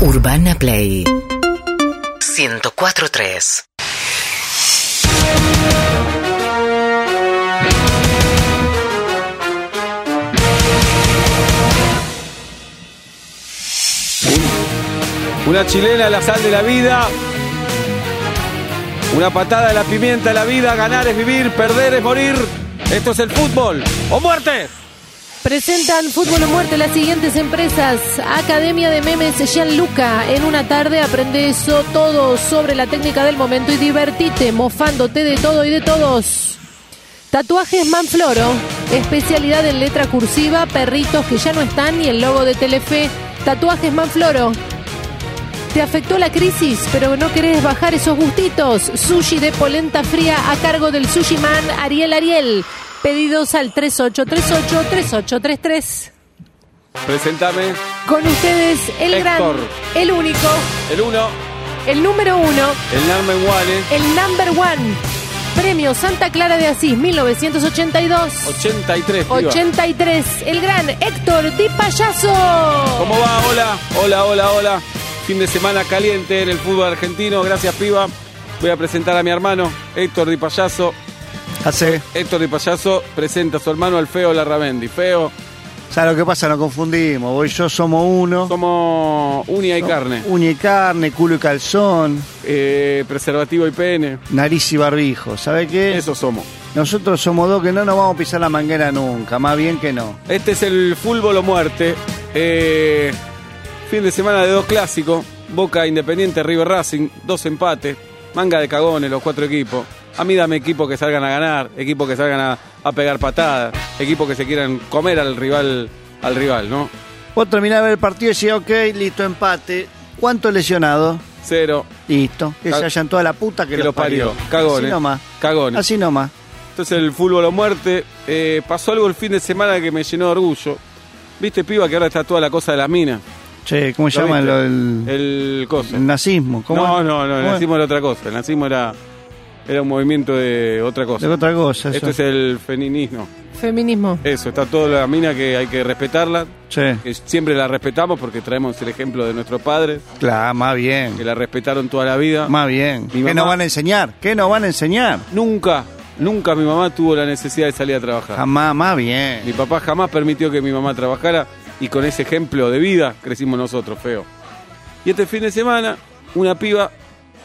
Urbana Play 104.3 Una chilena la sal de la vida. Una patada de la pimienta de la vida. Ganar es vivir, perder es morir. Esto es el fútbol. ¡O muerte! Presentan Fútbol o Muerte las siguientes empresas. Academia de Memes Gianluca. En una tarde aprende eso todo sobre la técnica del momento y divertite mofándote de todo y de todos. Tatuajes Manfloro. Especialidad en letra cursiva, perritos que ya no están y el logo de Telefe. Tatuajes Manfloro. ¿Te afectó la crisis, pero no querés bajar esos gustitos? Sushi de polenta fría a cargo del Sushi Man Ariel Ariel. Pedidos al 3838-3833. Presentame Con ustedes el Héctor. gran, el único, el uno, el número uno, el Narmen Wale, el number one. Premio Santa Clara de Asís 1982. 83. piba. 83. El gran Héctor Di Payaso. ¿Cómo va? Hola, hola, hola, hola. Fin de semana caliente en el fútbol argentino. Gracias, piba. Voy a presentar a mi hermano, Héctor Di Payaso. Hace. Héctor Di Payaso presenta a su hermano al Feo Larramendi. Feo, ¿Sabes lo que pasa? Nos confundimos. Vos y yo somos uno. somos uña y carne. Uña y carne, culo y calzón, Eh, preservativo y pene. nariz y barbijo. ¿Sabe qué? Eso somos. Nosotros somos dos que no nos vamos a pisar la manguera nunca. Más bien que no. Este es el fútbol o muerte. Eh, fin de semana de dos clásicos. Boca Independiente, River Racing. Dos empates. Manga de cagones los cuatro equipos. A mí dame equipos que salgan a ganar. Equipos que salgan a, a pegar patadas. Equipos que se quieran comer al rival, al rival, ¿no? Vos terminás de ver el partido y decís, ok, listo, empate. ¿Cuántos lesionados? Cero. Listo. Que se hayan toda la puta que, Que los parió. parió. Cagones. Así nomás. Cagones. Así nomás. Entonces el fútbol o muerte. Eh, pasó algo el fin de semana que me llenó de orgullo. ¿Viste, piba, que ahora está toda la cosa de las minas? Che, ¿cómo se ¿Lo llama el, El coso. el nazismo? ¿Cómo No, no, no, el nazismo era otra cosa. El nazismo era, era un movimiento de otra cosa. De otra cosa. Esto es Eso. el feminismo. Feminismo. Eso, está toda la mina que hay que respetarla. Che, Que siempre la respetamos porque traemos el ejemplo de nuestros padres, claro, más bien. que la respetaron toda la vida. Más bien. Mi ¿Qué mamá- nos van a enseñar? ¿Qué nos van a enseñar? Nunca, nunca mi mamá tuvo la necesidad de salir a trabajar. Jamás, más bien. Mi papá jamás permitió que mi mamá trabajara y con ese ejemplo de vida crecimos nosotros, feo. Y este fin de semana, una piba,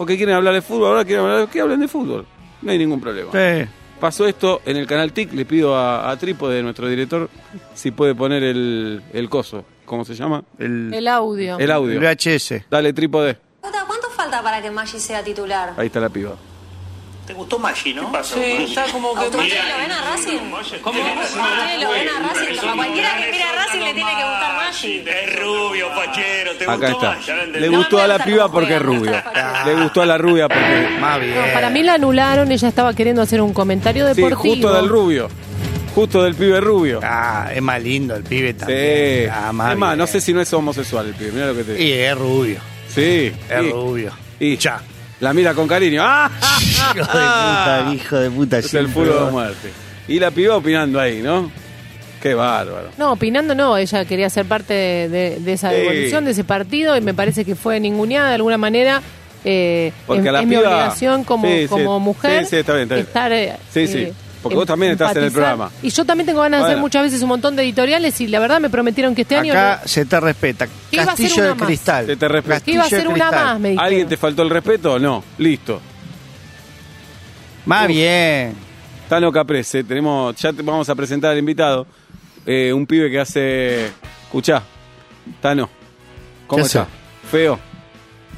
porque quieren hablar de fútbol, ahora quieren hablar, que hablen de fútbol. No hay ningún problema. Sí. Pasó esto en el canal TIC, le pido a, a Trípode, nuestro director, si puede poner el, el coso, ¿cómo se llama? El, El audio. El audio. el VHS. Dale, Trípode. ¿cuánto falta para que Maggi sea titular? Ahí está la piba. ¿Te gustó Maggi, no? Sí, está como que... ¿Ustedes lo ven a Racing? ¿Cómo? ¿Ustedes lo ven a Racing? Como a cualquiera que mire a Racing le tiene que gustar Maggi. Es rubio, fachero, ¿te Acá gustó está. Maggi? Le gustó no a la piba porque es rubia. para- Le gustó a la rubia porque... Más bien. No, para mí la anularon, ella estaba queriendo hacer un comentario Sí, deportivo. justo del rubio. Justo del pibe rubio. Ah, es más lindo el pibe Sí. también. Ah, más es más, no sé si no es homosexual el pibe. Mira lo que te digo. Y es rubio. Sí. Es y- rubio. Y ya. La mira con cariño. ¡Ah! Hijo de puta, hijo de puta. Es el siempre. fútbol de muerte. Y la piba opinando ahí, ¿no? Qué bárbaro. No, opinando no, ella quería ser parte de, de- de esa Sí. evolución, de ese partido, y me parece que fue ninguneada de alguna manera. Eh, Porque es, a la es mi piba- obligación como, Sí, sí. como mujer Sí, sí, está bien, está bien. estar... eh, Sí, sí. eh, Porque vos también estás en el programa. Y yo también tengo ganas de hacer muchas veces un montón de editoriales y la verdad me prometieron que este año... Acá se te respeta. ¿Qué iba a ser Castillo una de más? cristal. Se te respeta. iba a ser una más, me dijeron. ¿Alguien te faltó el respeto? No. Listo. Más Uf. bien. Tano Caprese, tenemos, ya te vamos a presentar al invitado. Eh, un pibe que hace. Escuchá, Tano. ¿Cómo ¿Qué hace? está? Feo.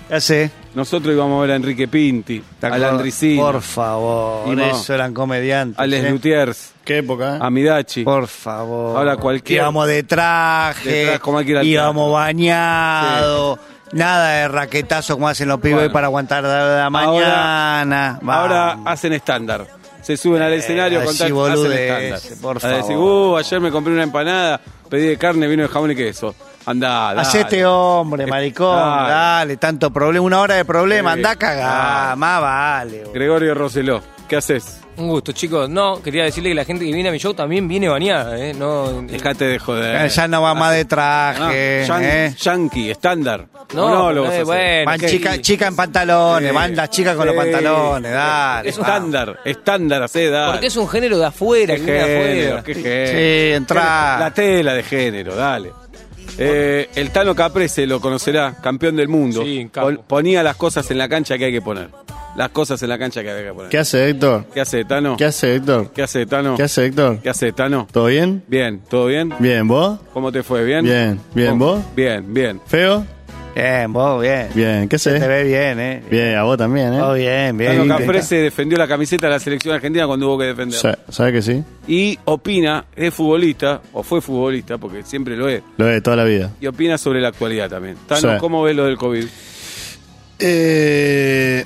Ya sé. Nosotros íbamos a ver a Enrique Pinti, ¿Te a acordás? Landricino, Por favor. Y no. Eso eran comediantes. a Les ¿eh? Lutiers, ¿Qué época? a Midachi. Por favor. Ahora cualquiera- Íbamos de traje. De traje, como hay que ir al íbamos bañados. Nada de raquetazo como hacen los pibes Bueno. para aguantar la, la mañana. Ahora hacen estándar. Se suben al escenario Eh, con así tal, hacen estándar. por A decir, uh, ayer me compré una empanada, pedí de carne, vino de jamón y queso. Andá, dale. Hacete hombre, maricón. Dale. Dale, tanto problema. Una hora de problema. Sí. Anda a cagar. Dale. Más vale. boludo. Gregorio Roseló. ¿qué haces? Un gusto, chicos. No, quería decirle que la gente que viene a mi show también viene bañada, ¿eh? No, Dejate de joder. Eh, ya no va más de Ah, traje. yan- eh. Yankee, estándar. No, ¿O no lo vas a es hacer? bueno. Van ¿qué? chica, chica en pantalones, Sí. van las chicas con los Sí. pantalones, dale. Es estándar, estándar, hacé, dale. Porque es un género de afuera, Qué que viene de género, afuera. qué género. Sí, entrá. La tela de género, dale. Eh, el Tano Caprese lo conocerá, campeón del mundo. Sí. Pon- Ponía las cosas en la cancha que hay que poner. Las cosas en la cancha que hay que poner. ¿Qué hace Héctor? ¿Qué hace, Tano? ¿Qué hace Héctor? ¿Qué hace, Tano? ¿Qué hace Héctor? ¿Qué hace, Tano? ¿Todo bien? Bien, ¿todo bien? Bien, ¿vos? ¿Cómo te fue? ¿Bien? Bien, bien, ¿Cómo? ¿vos? Bien, bien. ¿Feo? Bien, vos, bien. Bien, ¿qué Te haces? ve bien, eh. Bien, a vos también, ¿eh? Todo bien, bien. Tano bien. Caprese defendió la camiseta de la selección argentina cuando hubo que defender. Sa- ¿Sabes que sí? Y opina, es futbolista, o fue futbolista, porque siempre lo es, Lo de toda la vida. y opina sobre la actualidad también. Tano, Sí. ¿cómo ves lo del COVID? Eh,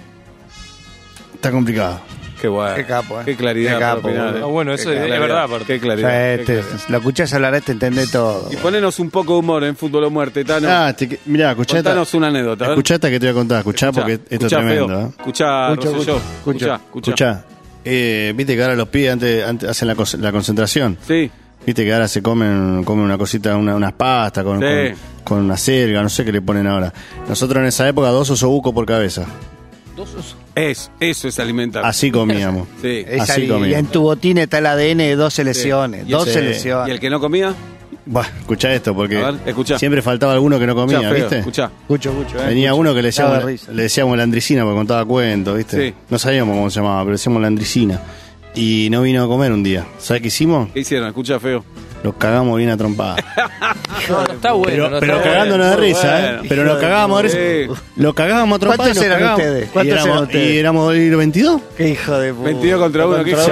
está complicado. Qué bueno. Qué capo, eh. Qué claridad. Qué capo, eh. Bueno, Qué eso es- es verdad, aparte. Qué O claridad. sea, qué este, claridad. lo escuchás hablar, este entendés todo. Y ponenos un poco de humor en Fútbol o Muerte, Tano. Ah, te, mirá, escuchá Contanos una anécdota. a ver. escuchá esta que te voy a contar. Escuchá, porque esto es tremendo. ¿eh? Escuchá, Escucha, Rosselló. escucha, Escuchá, escuchá. Escuchá. Eh, Viste que ahora los pibes antes, antes hacen la, concentración. Sí, Viste que ahora se comen, comen una cosita, una- unas pastas con, Sí. con, con una selga, no sé qué le ponen ahora. Nosotros en esa época dos osobucos por cabeza. Es, eso es alimentar. Así comíamos. Sí. Así y, comía. y en tu botín está el ADN de dos selecciones. Sí. Dos Sí. selecciones. ¿Y el que no comía? Bueno, escuchá esto, porque ver, escuchá. siempre faltaba alguno que no comía, Escuchá, ¿viste? Escuchá. Escucho, escucho. eh, Venía escucho. uno que le risa. le decíamos la andricina porque contaba cuentos, ¿viste? Sí. No sabíamos cómo se llamaba, pero decíamos la andricina. Y no vino a comer un día. ¿Sabes qué hicimos? ¿Qué hicieron? Escuchá, feo. Los cagamos bien a trompadas. No, no está bueno. pero no pero está cagándonos de risa, bueno. ¿eh? Pero nos cagábamos de risa. Sí. Lo cagábamos a trompadas. ¿Cuántos y eran cagábamos. ustedes? Y ¿Cuántos éramos, eran ustedes? Y éramos ¿y 22. Qué hijo de puta. 22 contra 1. ¿Qué. Eso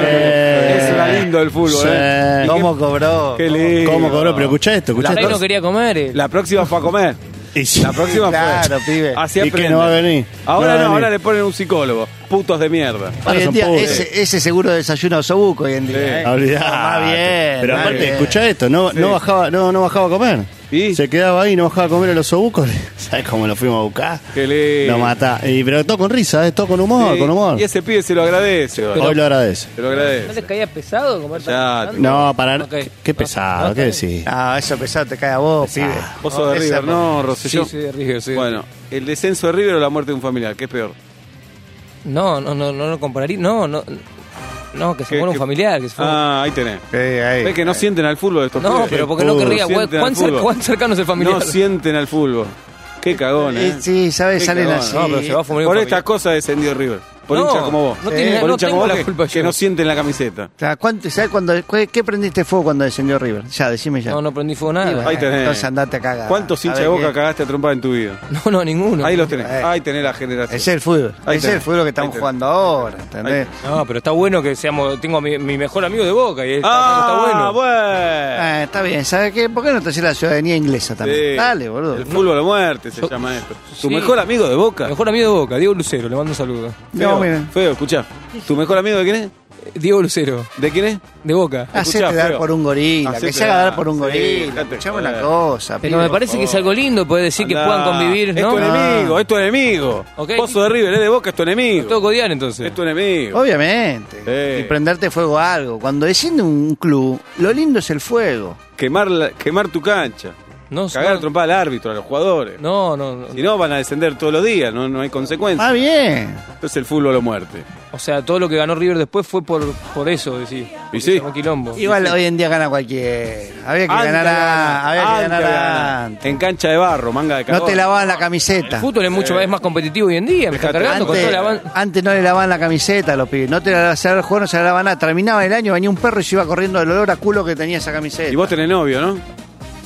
era lindo el fútbol, Sí. ¿eh? ¿Y ¿Cómo cobró? Qué lindo. ¿Cómo cobró? Pero escuchá esto, escuchá ahí esto. no quería comer. eh. La próxima fue a comer. Y sí. La próxima Claro, fue. pibe. Así ¿Y qué, aprende. no va a venir? Ahora No va a no, venir. ahora le ponen un psicólogo. Putos de mierda. Hoy en son día, pobres. ese, ese seguro desayuno osobuco hoy en Sí. día. ¿eh? Olvidate. Más bien. Pero más aparte, bien. escuchá esto, no, Sí. no bajaba, no, no bajaba a comer. ¿Y? Se quedaba ahí, no bajaba a comer a los obucos. ¿Sabes cómo lo fuimos a buscar? Qué lindo. Lo mata. Y, pero todo con risa, ¿eh? todo con humor, Sí, con humor. Y ese pibe se lo agradece. Hoy lo agradece. Se lo ¿No agradece. les caía pesado comer Ya? No, para. Ok. Qué pesado, No, ¿qué no, decís? No, eso pesado te cae a vos, pibe. Vos sos de River, ¿no, Sí, Rosselló? sí, de River, sí. Bueno, ¿el descenso de River o la muerte de un familiar? ¿Qué es peor? No, no, no, no lo compararía. No, no. No, que se ¿Qué- muera un familiar, que se fue. Ah, ahí tenés. ¿Ves que no sienten al fútbol estos no, pibes? pero porque no querría. ¿Cuán, al cer- fútbol. cuán cercano es el familiar? No sienten al fútbol. Qué cagón, ¿eh? Sí, ¿sabes? Salen cagón. así. No, pero se va a Por estas cosas descendió River. Por No, hincha como vos. no tiene- Por no hincha tengo como vos la que, culpa que yo. no sienten la camiseta. O sea, ¿cuánto, ¿sabes cuando, qué, qué prendiste fuego cuando descendió River? Ya, decime ya. No, no prendí fuego nada. bueno, Ahí tenés. Entonces andate a cagar. ¿Cuántos hinchas de boca qué- cagaste a trompar en tu vida? No, no, ninguno. Ahí los tenés. Eh. Ahí tenés la generación. Ese es el fútbol. Ahí es el fútbol que estamos jugando ahora, ¿entendés? No, pero está bueno que seamos. Tengo a mi, mi mejor amigo de boca y está, Ah, está bueno. bueno. Ah, está bien, ¿sabes qué? ¿Por qué no te haces la ciudadanía inglesa también? Sí. Dale, boludo. El fútbol a muerte se llama esto. ¿Tu mejor amigo de boca? Mejor amigo de boca, Diego Lucero, le mando un saludo. Feo, miren. feo, escuchá. ¿Tu mejor amigo de quién es? Eh, Diego Lucero, ¿De quién es? de boca. Hacete Escuchá, dar feo. por un gorila, Hacete que se haga dar dar. por un Sí, gorila. dejate Escuchame joder. una cosa, Pero me parece que es algo lindo poder decir que Andá. puedan convivir, Es tu No. enemigo, es tu enemigo. Ok. Vos sos de River, es de Boca, es tu enemigo. Todo codiar entonces. Es tu enemigo. Obviamente. Sí. Y prenderte fuego a algo. Cuando desciende un club, lo lindo es el fuego. Quemar, la- quemar tu cancha. No, Cagar a no, trompada al árbitro, a los jugadores. no, no, no. Si no, van a descender todos los días, no, no hay consecuencias. Ah, bien. Entonces el fútbol o muerte. O sea, todo lo que ganó River después fue por, por eso, decir. Y sí. Quilombo. Igual hoy en día gana cualquiera. Había que Antes ganar, a- había que antes ganar ganar. antes. En cancha de barro, manga de No cagón. te lavaban la El camiseta. fútbol es mucho más, es más competitivo hoy en día. Me está cargando con Antes, toda la ban- antes no le lavaban la camiseta a los pibes. No te la se el juego, no se la lavaban nada. Terminaba el año, venía un perro y se iba corriendo del olor a culo que tenía esa camiseta. Y vos tenés novio, ¿no?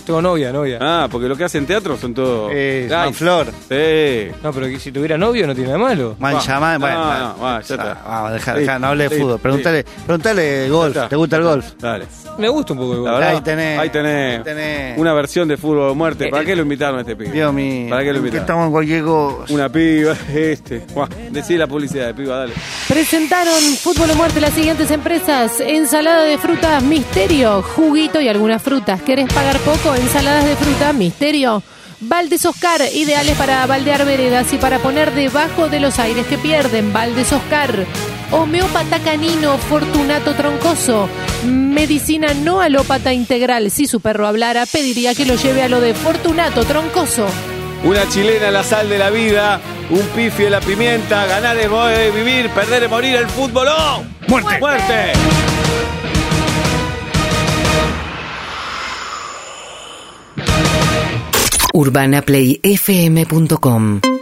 Tengo novia, novia. Ah, porque lo que hacen teatro son todos. Eh, Manflor. Sí. No, pero que si tuviera novio no tiene nada de malo. Mancha. No, Bueno, no, va, ya está. Vamos, deja, Sí, deja, no hable de sí, fútbol. sí. Preguntale, preguntale golf. Está. ¿Te gusta el golf? Dale. Me gusta un poco La igual. verdad, Ahí tenés, ahí tenés, ahí tenés. una versión de fútbol o muerte. ¿Para Eh, qué lo invitaron a este pibe? Dios mío. ¿Para qué lo que invitaron? estamos en cualquier cosa. Una piba, este. Buah, Decí la publicidad de piba, dale. Presentaron Fútbol o Muerte las siguientes empresas. Ensalada de frutas Misterio, juguito y algunas frutas. ¿Querés pagar poco? Ensaladas de fruta Misterio. Valdes Oscar, ideales para baldear veredas y para poner debajo de los aires que pierden. Valdes Oscar. Homeópata canino Fortunato Troncoso. Medicina no alópata integral. Si su perro hablara, pediría que lo lleve a lo de Fortunato Troncoso. Una chilena la sal de la vida, un pifi de la pimienta, ganar es es vivir, perder es morir, el fútbol ¡oh! ¡Muerte! ¡Muerte! UrbanaPlayFM.com